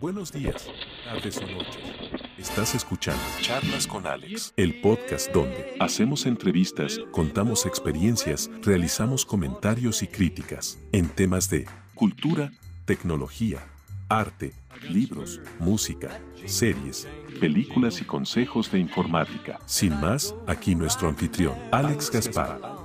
Buenos días, tardes o noches. Estás escuchando Charlas con Alex, el podcast donde hacemos entrevistas, contamos experiencias, realizamos comentarios y críticas en temas de cultura, tecnología, arte, libros, música, series, películas y consejos de informática. Sin más, aquí nuestro anfitrión, Alex Gaspar.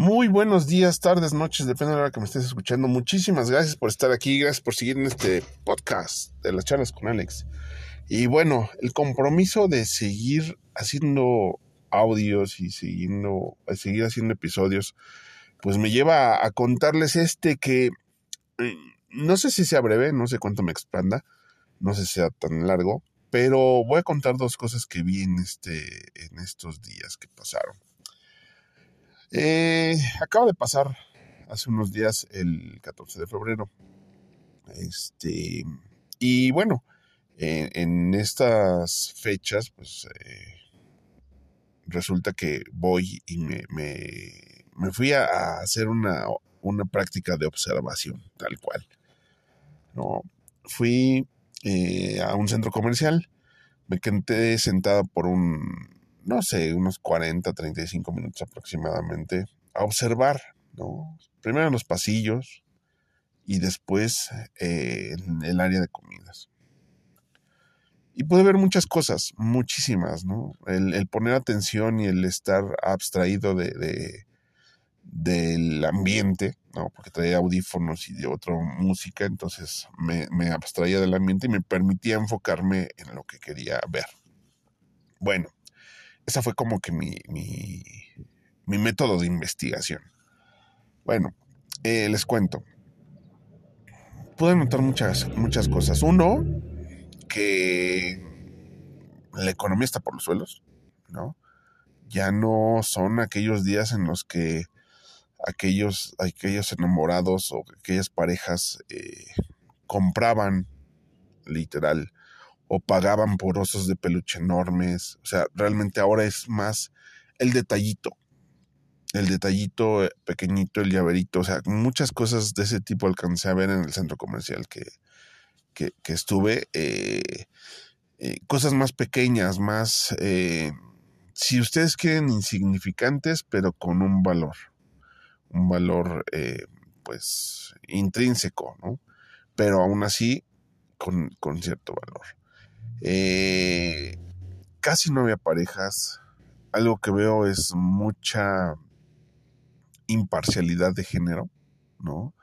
Muy buenos días, tardes, noches, depende de la hora que me estés escuchando. Muchísimas gracias por estar aquí, gracias por seguir en este podcast de las charlas con Alex. Y bueno, el compromiso de seguir haciendo audios y siguiendo, seguir haciendo episodios, pues me lleva a contarles este que mm, no sé si sea breve, no sé cuánto me expanda, no sé si sea tan largo, pero voy a contar dos cosas que vi en, este, en estos días que pasaron. Eh, acaba de pasar hace unos días el 14 de febrero. Este, y bueno, en estas fechas, pues eh, resulta que voy y me, me, fui a, hacer una, una, práctica de observación, tal cual. ¿no? Fui eh, a un centro comercial, me quedé sentado por un, no sé, unos 40, 35 minutos aproximadamente a observar, ¿no? Primero en los pasillos y después eh, en el área de comidas. Y pude ver muchas cosas, muchísimas, ¿no? El, poner atención y el estar abstraído de, del ambiente, ¿no? Porque traía audífonos y de otra música, entonces me, me abstraía del ambiente y me permitía enfocarme en lo que quería ver. Bueno, esa fue como que mi, mi, método de investigación. Bueno, eh, les cuento. Pude notar muchas, muchas cosas. Uno, que la economía está por los suelos, ¿no? Ya no son aquellos días en los que aquellos, aquellos enamorados o aquellas parejas eh, compraban literal o pagaban por osos de peluche enormes. O sea, realmente ahora es más el detallito. El detallito eh, pequeñito, el llaverito. O sea, muchas cosas de ese tipo alcancé a ver en el centro comercial que, que, estuve. Eh, eh, cosas más pequeñas, más, si ustedes quieren, insignificantes, pero con un valor. Un valor, pues, intrínseco, ¿no? Pero aún así, con, con cierto valor. Eh, casi no había parejas. Algo que veo es mucha imparcialidad de género, ¿no?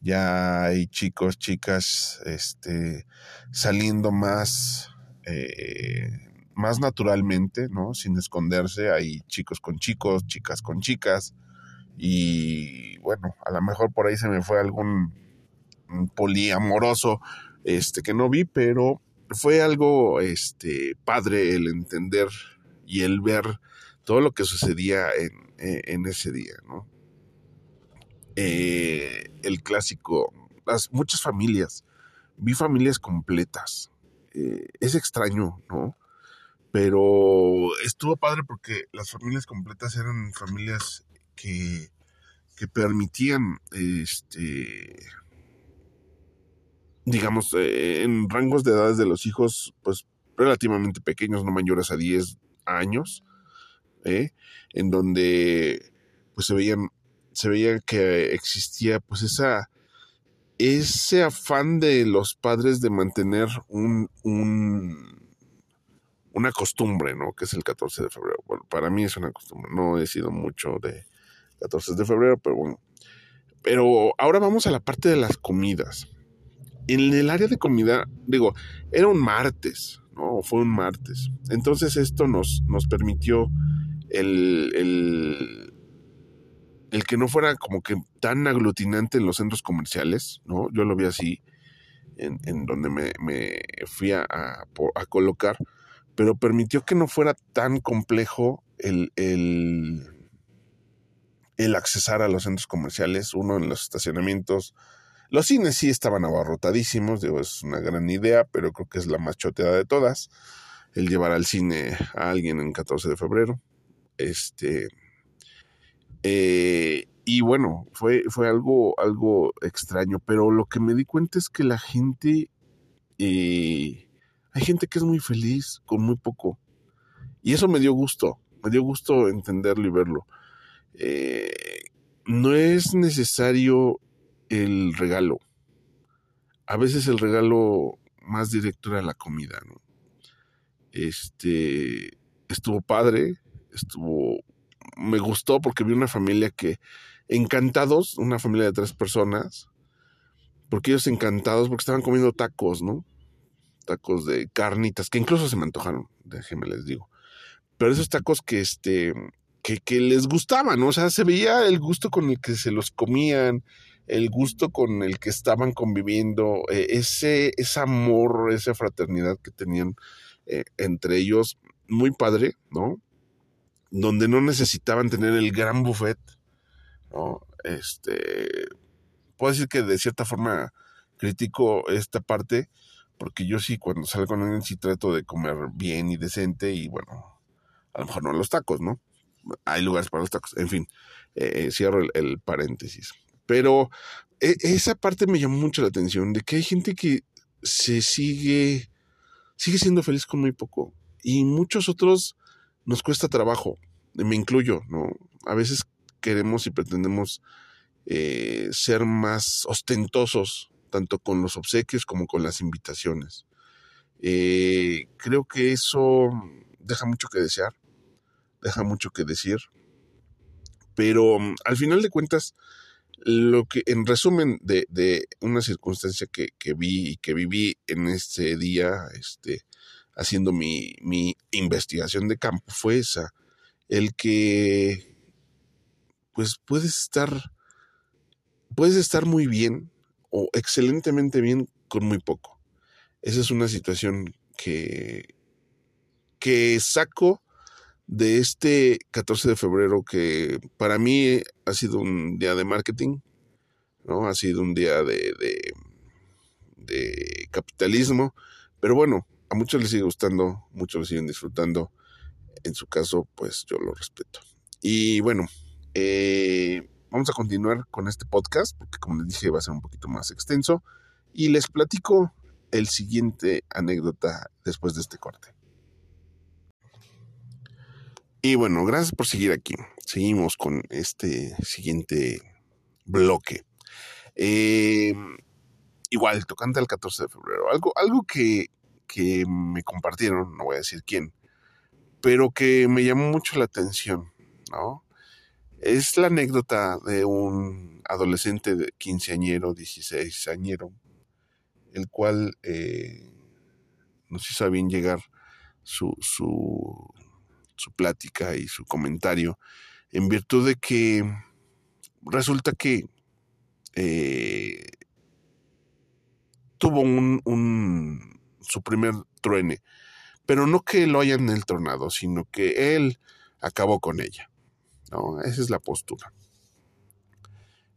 Ya hay chicos, chicas, este, saliendo más, eh, más naturalmente, ¿no? Sin esconderse. Hay chicos con chicos, chicas con chicas. Y bueno, a lo mejor por ahí se me fue algún poliamoroso, este, que no vi, pero fue algo este, padre el entender y el ver todo lo que sucedía en, e, ese día, ¿no? Eh, el clásico, las muchas familias, vi familias completas. Eh, es extraño, ¿no? Pero estuvo padre porque las familias completas eran familias que, que permitían este digamos, eh, en rangos de edades de los hijos, pues relativamente pequeños, no mayores a 10 años, ¿eh? en donde pues se veían, se veía que existía pues esa, ese afán de los padres de mantener un, un, una costumbre, ¿no? Que es el 14 de febrero. Bueno, para mí es una costumbre, no he sido mucho de 14 de febrero, pero bueno. Pero ahora vamos a la parte de las comidas en el área de comida, digo, era un martes, ¿no? Fue un martes. Entonces esto nos, nos permitió el, el, el, que no fuera como que tan aglutinante en los centros comerciales, ¿no? Yo lo vi así, en, en donde me, me fui a, a, colocar, pero permitió que no fuera tan complejo el, el, el accesar a los centros comerciales, uno en los estacionamientos, los cines sí estaban abarrotadísimos, digo, es una gran idea, pero creo que es la más choteada de todas, el llevar al cine a alguien en 14 de febrero. Este. Eh, y bueno, fue, fue algo, algo extraño, pero lo que me di cuenta es que la gente, eh, hay gente que es muy feliz con muy poco. Y eso me dio gusto, me dio gusto entenderlo y verlo. Eh, no es necesario el regalo. A veces el regalo más directo era la comida, ¿no? Este, estuvo padre, estuvo, me gustó porque vi una familia que, encantados, una familia de tres personas, porque ellos encantados, porque estaban comiendo tacos, ¿no? Tacos de carnitas, que incluso se me antojaron, déjenme les digo. Pero esos tacos que, este, que, que les gustaban, ¿no? O sea, se veía el gusto con el que se los comían, el gusto con el que estaban conviviendo, eh, ese, ese amor, esa fraternidad que tenían eh, entre ellos, muy padre, ¿no? Donde no necesitaban tener el gran buffet, ¿no? Este, puedo decir que de cierta forma critico esta parte, porque yo sí, cuando salgo con alguien, sí trato de comer bien y decente, y bueno, a lo mejor no los tacos, ¿no? Hay lugares para los tacos, en fin, eh, cierro el, paréntesis. Pero e, esa parte me llamó mucho la atención, de que hay gente que se sigue, sigue siendo feliz con muy poco, y muchos otros nos cuesta trabajo, me incluyo, ¿no? A veces queremos y pretendemos eh, ser más ostentosos, tanto con los obsequios como con las invitaciones. Eh, creo que eso deja mucho que desear, deja mucho que decir, pero al final de cuentas, lo que, en resumen de, de una circunstancia que, que, vi y que viví en este día, este, haciendo mi, mi investigación de campo, fue esa, el que, pues puedes estar, puedes estar muy bien o excelentemente bien con muy poco. Esa es una situación que, que saco de este 14 de febrero que para mí ha sido un día de marketing, ¿no? Ha sido un día de, de, capitalismo, pero bueno, a muchos les sigue gustando, muchos lo siguen disfrutando. En su caso, pues yo lo respeto. Y bueno, eh, vamos a continuar con este podcast, porque como les dije va a ser un poquito más extenso. Y les platico el siguiente anécdota después de este corte. Y bueno, gracias por seguir aquí. Seguimos con este siguiente bloque. Eh, igual, tocante al 14 de febrero. Algo, algo que, que me compartieron, no voy a decir quién, pero que me llamó mucho la atención, ¿no? Es la anécdota de un adolescente de quinceañero, 16 añero, el cual eh, nos hizo bien llegar su, su su plática y su comentario, en virtud de que resulta que eh, tuvo un, su primer truene, pero no que lo hayan el tronado, sino que él acabó con ella. ¿no? Esa es la postura.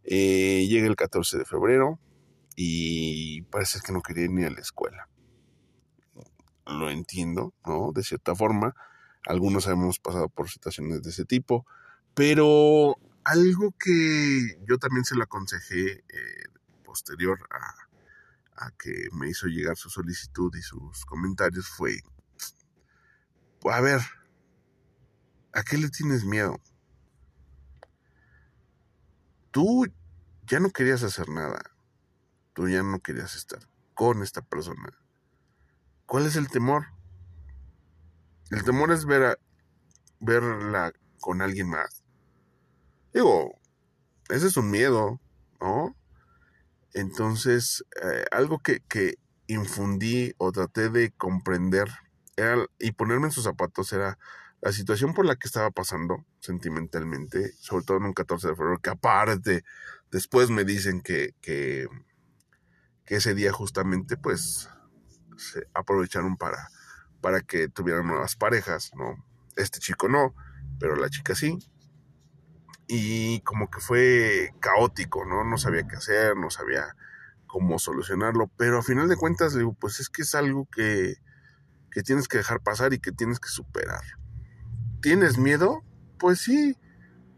Eh, llega el 14 de febrero y parece que no quería ir ni a la escuela. Lo entiendo, ¿no? De cierta forma, algunos hemos pasado por situaciones de ese tipo, pero algo que yo también se lo aconsejé eh, posterior a, a, que me hizo llegar su solicitud y sus comentarios fue, a ver, ¿a qué le tienes miedo? Tú ya no querías hacer nada, tú ya no querías estar con esta persona. ¿Cuál es el temor? El temor es ver a, verla con alguien más. Digo, ese es un miedo, ¿no? Entonces, eh, algo que, que, infundí o traté de comprender era, y ponerme en sus zapatos era la situación por la que estaba pasando sentimentalmente, sobre todo en un 14 de febrero, que aparte después me dicen que, que, que ese día justamente pues se aprovecharon para para que tuvieran nuevas parejas, ¿no? Este chico no, pero la chica sí. Y como que fue caótico, ¿no? No sabía qué hacer, no sabía cómo solucionarlo, pero a final de cuentas, digo, pues es que es algo que, que tienes que dejar pasar y que tienes que superar. ¿Tienes miedo? Pues sí,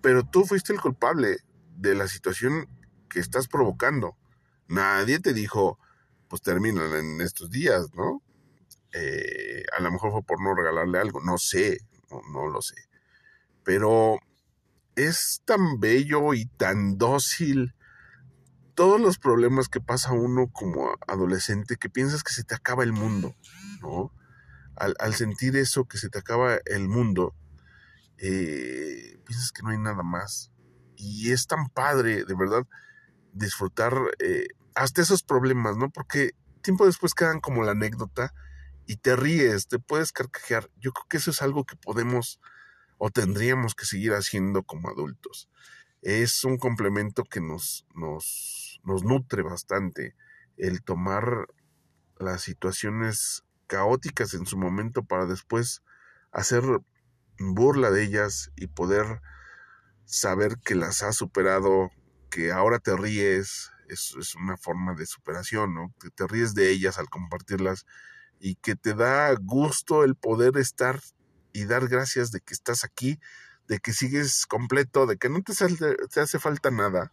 pero tú fuiste el culpable. de la situación que estás provocando. Nadie te dijo, pues terminan en estos días, ¿no? Eh, a lo mejor fue por no regalarle algo, no sé, no, lo sé. Pero es tan bello y tan dócil todos los problemas que pasa uno como adolescente que piensas que se te acaba el mundo, ¿no? Al, sentir eso, que se te acaba el mundo, eh, piensas que no hay nada más. Y es tan padre, de verdad, disfrutar eh, hasta esos problemas, ¿no? Porque tiempo después quedan como la anécdota y te ríes, te puedes carcajear. Yo creo que eso es algo que podemos o tendríamos que seguir haciendo como adultos. Es un complemento que nos, nos, nos nutre bastante el tomar las situaciones caóticas en su momento para después hacer burla de ellas y poder saber que las has superado, que ahora te ríes, es, es una forma de superación, ¿no? Que te ríes de ellas al compartirlas y que te da gusto el poder estar y dar gracias de que estás aquí, de que sigues completo, de que no te, te hace falta nada.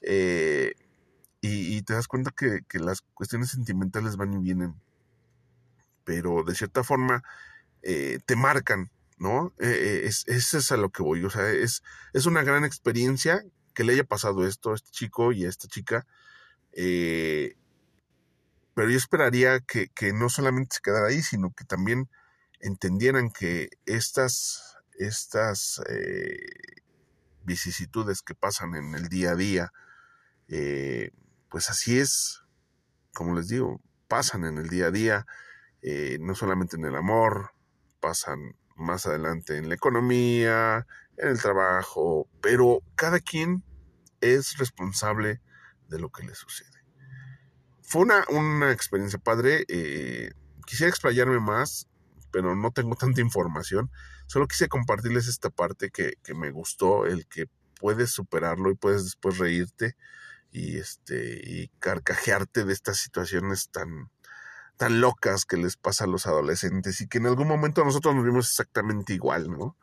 Eh, y, te das cuenta que, las cuestiones sentimentales van y vienen, pero de cierta forma eh, te marcan, ¿no? Eh, es, es, a lo que voy, o sea, es, es una gran experiencia que le haya pasado esto a este chico y a esta chica. Pero yo esperaría que, que, no solamente se quedara ahí, sino que también entendieran que estas, estas eh, vicisitudes que pasan en el día a día, eh, pues así es, como les digo, pasan en el día a día, eh, no solamente en el amor, pasan más adelante en la economía, en el trabajo, pero cada quien es responsable de lo que le sucede. Fue una, una experiencia padre, quisiera explayarme más, pero no tengo tanta información. Solo quise compartirles esta parte que, me gustó, el que puedes superarlo y puedes después reírte y este y carcajearte de estas situaciones tan tan locas que les pasa a los adolescentes y que en algún momento nosotros nos vimos exactamente igual, ¿no?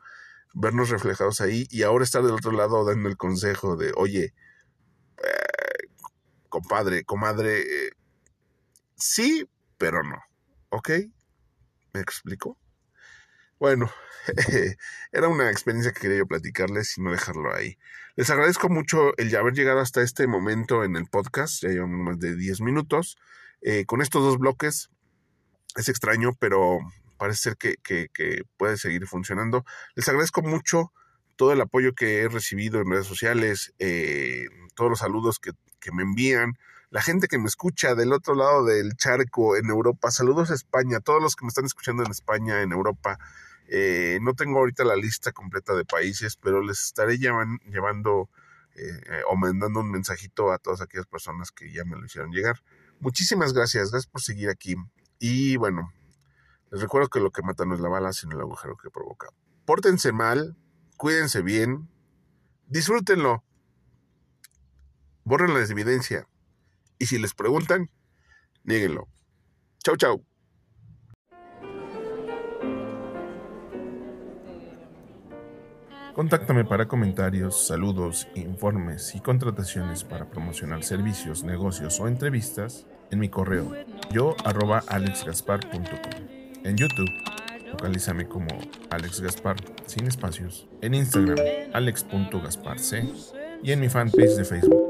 Vernos reflejados ahí y ahora estar del otro lado dando el consejo de, oye, eh, compadre, comadre, eh, sí, pero no, ¿ok? ¿Me explico? Bueno, era una experiencia que quería yo platicarles y no dejarlo ahí. Les agradezco mucho el haber llegado hasta este momento en el podcast, ya llevamos más de 10 minutos. Eh, con estos dos bloques es extraño, pero parece ser que, que, puede seguir funcionando. Les agradezco mucho todo el apoyo que he recibido en redes sociales, eh, todos los saludos que, que me envían, la gente que me escucha del otro lado del charco en Europa. Saludos a España, todos los que me están escuchando en España, en Europa. Eh, no tengo ahorita la lista completa de países, pero les estaré llevando eh, o mandando un mensajito a todas aquellas personas que ya me lo hicieron llegar. Muchísimas gracias, gracias por seguir aquí. Y bueno, les recuerdo que lo que mata no es la bala, sino el agujero que provoca. Pórtense mal, cuídense bien, disfrútenlo, borren la evidencia. Y si les preguntan, níguenlo. Chau, chau. Contáctame para comentarios, saludos, informes y contrataciones para promocionar servicios, negocios o entrevistas en mi correo yo arroba alexgaspar.com. En YouTube, localízame como Alex Gaspar sin espacios. En Instagram, alex.gasparc. Y en mi fanpage de Facebook